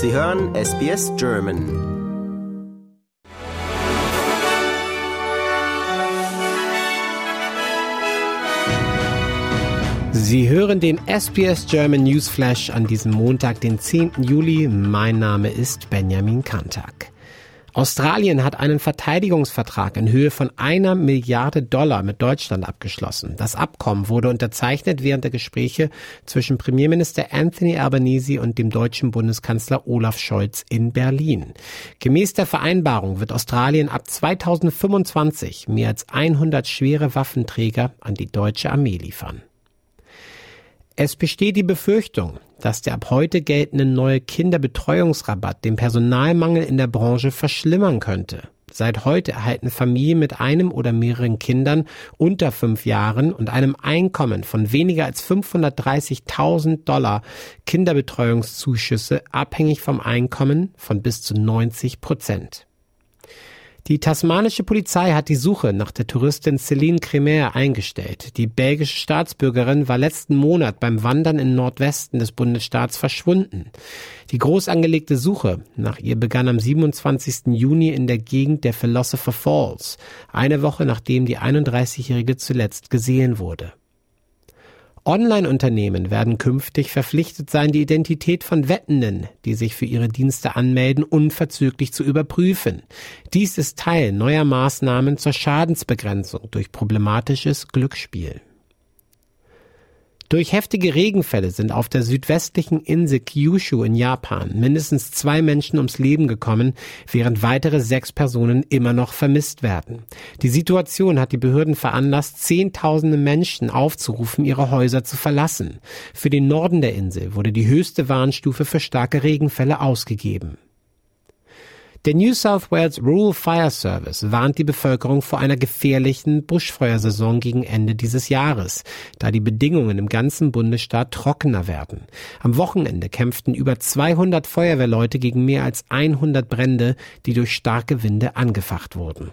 Sie hören SBS German. Sie hören den SBS German Newsflash an diesem Montag, den 10. Juli. Mein Name ist Benjamin Kantak. Australien hat einen Verteidigungsvertrag in Höhe von einer Milliarde Dollar mit Deutschland abgeschlossen. Das Abkommen wurde unterzeichnet während der Gespräche zwischen Premierminister Anthony Albanese und dem deutschen Bundeskanzler Olaf Scholz in Berlin. Gemäß der Vereinbarung wird Australien ab 2025 mehr als 100 schwere Waffenträger an die deutsche Armee liefern. Es besteht die Befürchtung, dass der ab heute geltende neue Kinderbetreuungsrabatt den Personalmangel in der Branche verschlimmern könnte. Seit heute erhalten Familien mit einem oder mehreren Kindern unter fünf Jahren und einem Einkommen von weniger als 530.000 Dollar Kinderbetreuungszuschüsse abhängig vom Einkommen von bis zu 90 Prozent. Die tasmanische Polizei hat die Suche nach der Touristin Celine Cremer eingestellt. Die belgische Staatsbürgerin war letzten Monat beim Wandern im Nordwesten des Bundesstaats verschwunden. Die groß angelegte Suche nach ihr begann am 27. Juni in der Gegend der Philosopher Falls, eine Woche nachdem die 31-Jährige zuletzt gesehen wurde. Online-Unternehmen werden künftig verpflichtet sein, die Identität von Wettenden, die sich für ihre Dienste anmelden, unverzüglich zu überprüfen. Dies ist Teil neuer Maßnahmen zur Schadensbegrenzung durch problematisches Glücksspiel. Durch heftige Regenfälle sind auf der südwestlichen Insel Kyushu in Japan mindestens zwei Menschen ums Leben gekommen, während weitere sechs Personen immer noch vermisst werden. Die Situation hat die Behörden veranlasst, Zehntausende Menschen aufzurufen, ihre Häuser zu verlassen. Für den Norden der Insel wurde die höchste Warnstufe für starke Regenfälle ausgegeben. Der New South Wales Rural Fire Service warnt die Bevölkerung vor einer gefährlichen Buschfeuersaison gegen Ende dieses Jahres, da die Bedingungen im ganzen Bundesstaat trockener werden. Am Wochenende kämpften über 200 Feuerwehrleute gegen mehr als 100 Brände, die durch starke Winde angefacht wurden.